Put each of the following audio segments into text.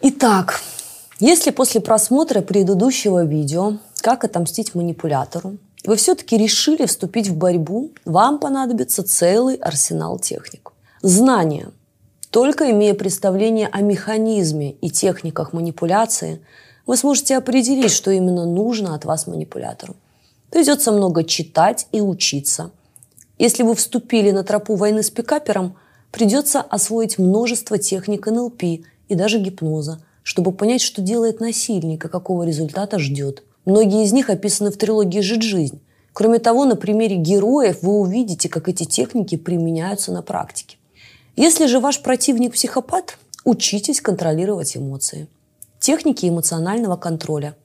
Итак, если после просмотра предыдущего видео «Как отомстить манипулятору» вы все-таки решили вступить в борьбу, вам понадобится целый арсенал техник. Знания. Только имея представление о механизме и техниках манипуляции, вы сможете определить, что именно нужно от вас манипулятору. Придется много читать и учиться. Если вы вступили на тропу войны с пикапером, придется освоить множество техник НЛП и даже гипноза, чтобы понять, что делает насильник и какого результата ждет. Многие из них описаны в трилогии «Жить жизнь». Кроме того, на примере героев вы увидите, как эти техники применяются на практике. Если же ваш противник психопат, учитесь контролировать эмоции. Техники эмоционального контроля.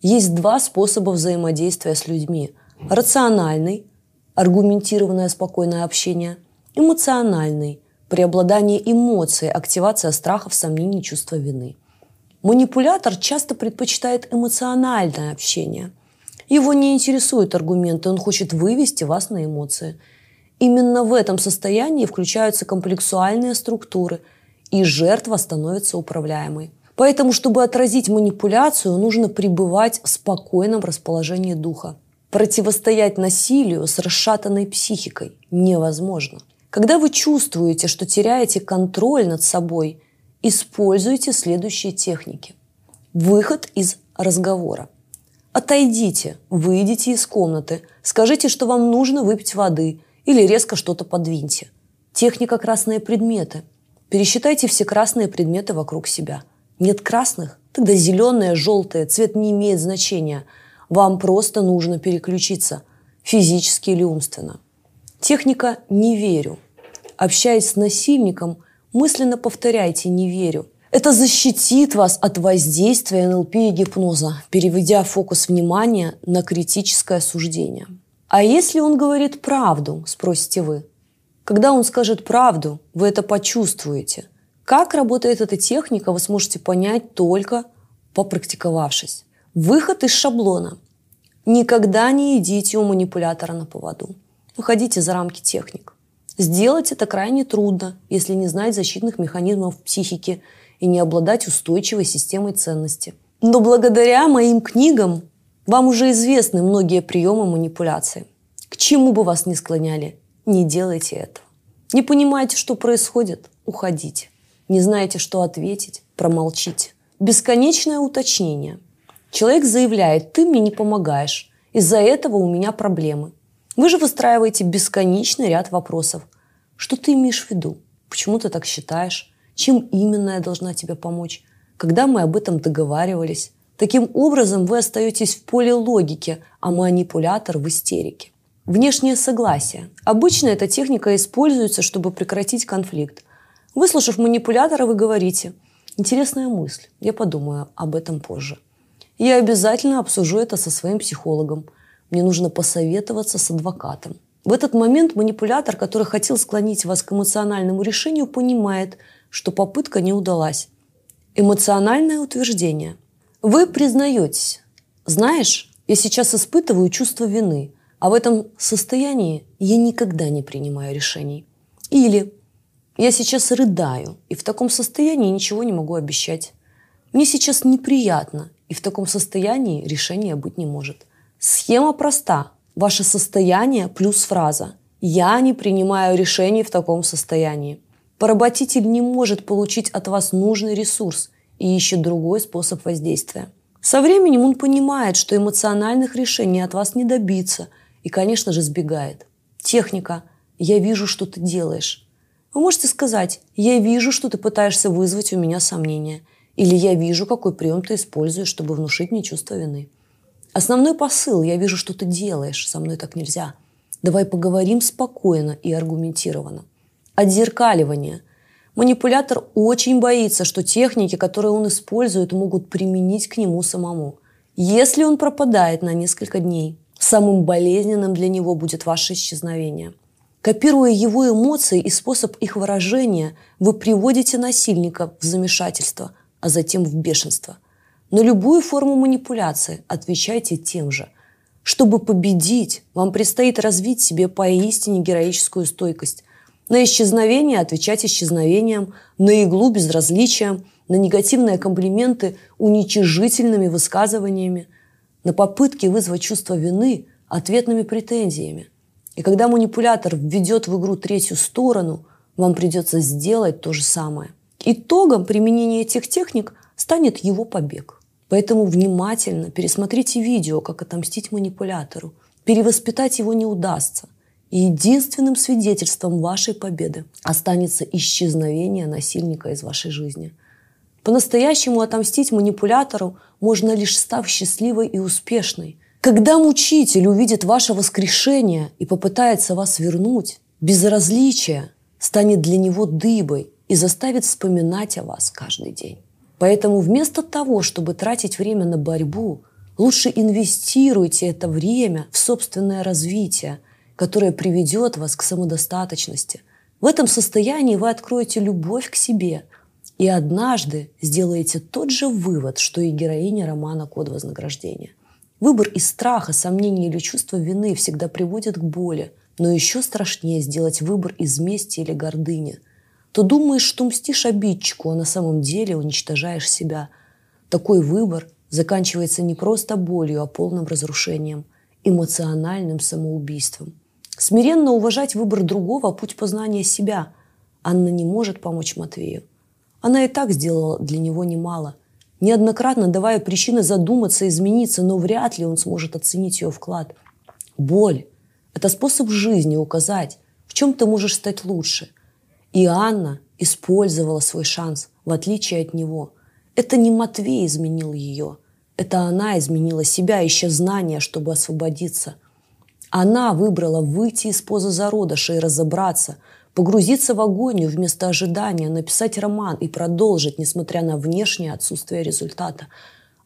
Есть два способа взаимодействия с людьми. Рациональный, аргументированное спокойное общение. Эмоциональный, преобладание эмоций, активация страхов, сомнений, чувства вины. Манипулятор часто предпочитает эмоциональное общение. Его не интересуют аргументы, он хочет вывести вас на эмоции. Именно в этом состоянии включаются комплексуальные структуры, и жертва становится управляемой. Поэтому, чтобы отразить манипуляцию, нужно пребывать в спокойном расположении духа. Противостоять насилию с расшатанной психикой невозможно. Когда вы чувствуете, что теряете контроль над собой, используйте следующие техники. Выход из разговора. Отойдите, выйдите из комнаты, скажите, что вам нужно выпить воды или резко что-то подвиньте. Техника «красные предметы». Пересчитайте все красные предметы вокруг себя. Нет красных? Тогда зеленое, желтое, цвет не имеет значения. Вам просто нужно переключиться, физически или умственно. Техника «не верю». Общаясь с насильником, мысленно повторяйте «не верю». Это защитит вас от воздействия НЛП и гипноза, переведя фокус внимания на критическое суждение. А если он говорит правду, спросите вы? Когда он скажет правду, вы это почувствуете. Как работает эта техника, вы сможете понять только попрактиковавшись. Выход из шаблона. Никогда не идите у манипулятора на поводу. Выходите за рамки техник. Сделать это крайне трудно, если не знать защитных механизмов психики и не обладать устойчивой системой ценностей. Но благодаря моим книгам вам уже известны многие приемы манипуляции. К чему бы вас ни склоняли, не делайте этого. Не понимаете, что происходит? Уходите. Не знаете, что ответить? Промолчите. Бесконечное уточнение. Человек заявляет, ты мне не помогаешь. Из-за этого у меня проблемы. Вы же выстраиваете бесконечный ряд вопросов. Что ты имеешь в виду? Почему ты так считаешь? Чем именно я должна тебе помочь? Когда мы об этом договаривались? Таким образом, вы остаетесь в поле логики, а манипулятор в истерике. Внешнее согласие. Обычно эта техника используется, чтобы прекратить конфликт. Выслушав манипулятора, вы говорите «Интересная мысль, я подумаю об этом позже». Я обязательно обсужу это со своим психологом – мне нужно посоветоваться с адвокатом. В этот момент манипулятор, который хотел склонить вас к эмоциональному решению, понимает, что попытка не удалась. Эмоциональное утверждение. Вы признаетесь. Знаешь, я сейчас испытываю чувство вины, а в этом состоянии я никогда не принимаю решений. Или я сейчас рыдаю, и в таком состоянии ничего не могу обещать. Мне сейчас неприятно, и в таком состоянии решения быть не может. Схема проста. Ваше состояние плюс фраза. Я не принимаю решений в таком состоянии. Поработитель не может получить от вас нужный ресурс и ищет другой способ воздействия. Со временем он понимает, что эмоциональных решений от вас не добиться и, конечно же, сбегает. Техника «я вижу, что ты делаешь». Вы можете сказать «я вижу, что ты пытаешься вызвать у меня сомнения» или «я вижу, какой прием ты используешь, чтобы внушить мне чувство вины». Основной посыл – я вижу, что ты делаешь, со мной так нельзя. Давай поговорим спокойно и аргументированно. Отзеркаливание. Манипулятор очень боится, что техники, которые он использует, могут применить к нему самому. Если он пропадает на несколько дней, самым болезненным для него будет ваше исчезновение. Копируя его эмоции и способ их выражения, вы приводите насильника в замешательство, а затем в бешенство – на любую форму манипуляции отвечайте тем же. Чтобы победить, вам предстоит развить себе поистине героическую стойкость. На исчезновение отвечать исчезновением, на иглу – безразличием, на негативные комплименты уничижительными высказываниями, на попытки вызвать чувство вины ответными претензиями. И когда манипулятор введет в игру третью сторону, вам придется сделать то же самое. Итогом применения этих техник станет его побег. Поэтому внимательно пересмотрите видео, как отомстить манипулятору. Перевоспитать его не удастся. И единственным свидетельством вашей победы останется исчезновение насильника из вашей жизни. По-настоящему отомстить манипулятору можно лишь став счастливой и успешной. Когда мучитель увидит ваше воскрешение и попытается вас вернуть, безразличие станет для него дыбой и заставит вспоминать о вас каждый день. Поэтому вместо того, чтобы тратить время на борьбу, лучше инвестируйте это время в собственное развитие, которое приведет вас к самодостаточности. В этом состоянии вы откроете любовь к себе и однажды сделаете тот же вывод, что и героиня романа «Код вознаграждения». Выбор из страха, сомнения или чувства вины всегда приводит к боли, но еще страшнее сделать выбор из мести или гордыни – то думаешь, что мстишь обидчику, а на самом деле уничтожаешь себя. Такой выбор заканчивается не просто болью, а полным разрушением, эмоциональным самоубийством. Смиренно уважать выбор другого – путь познания себя. Анна не может помочь Матвею. Она и так сделала для него немало, неоднократно давая причины задуматься, измениться, но вряд ли он сможет оценить ее вклад. Боль – это способ жизни указать, в чем ты можешь стать лучше – и Анна использовала свой шанс, в отличие от него. Это не Матвей изменил ее. Это она изменила себя, ища знания, чтобы освободиться. Она выбрала выйти из позы зародыша и разобраться, погрузиться в агонию вместо ожидания, написать роман и продолжить, несмотря на внешнее отсутствие результата.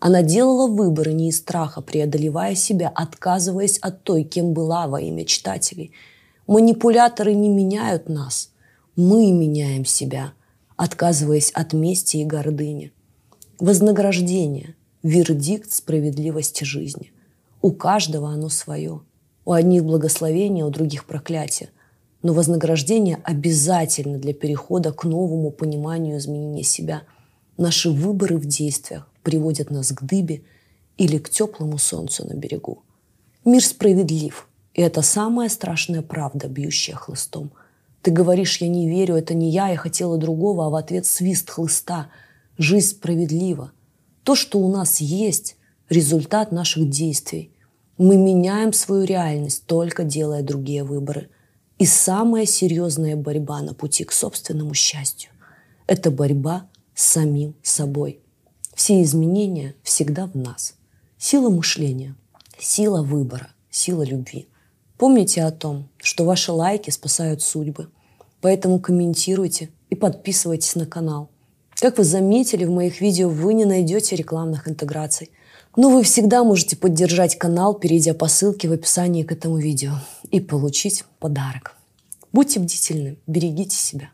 Она делала выборы не из страха, преодолевая себя, отказываясь от той, кем была во имя читателей. Манипуляторы не меняют нас – мы меняем себя, отказываясь от мести и гордыни. Вознаграждение – вердикт справедливости жизни. У каждого оно свое. У одних благословение, у других проклятие. Но вознаграждение обязательно для перехода к новому пониманию изменения себя. Наши выборы в действиях приводят нас к дыбе или к теплому солнцу на берегу. Мир справедлив, и это самая страшная правда, бьющая хлыстом – ты говоришь, я не верю, это не я, я хотела другого, а в ответ свист хлыста. Жизнь справедлива. То, что у нас есть, результат наших действий. Мы меняем свою реальность, только делая другие выборы. И самая серьезная борьба на пути к собственному счастью – это борьба с самим собой. Все изменения всегда в нас. Сила мышления, сила выбора, сила любви – Помните о том, что ваши лайки спасают судьбы. Поэтому комментируйте и подписывайтесь на канал. Как вы заметили, в моих видео вы не найдете рекламных интеграций. Но вы всегда можете поддержать канал, перейдя по ссылке в описании к этому видео и получить подарок. Будьте бдительны, берегите себя.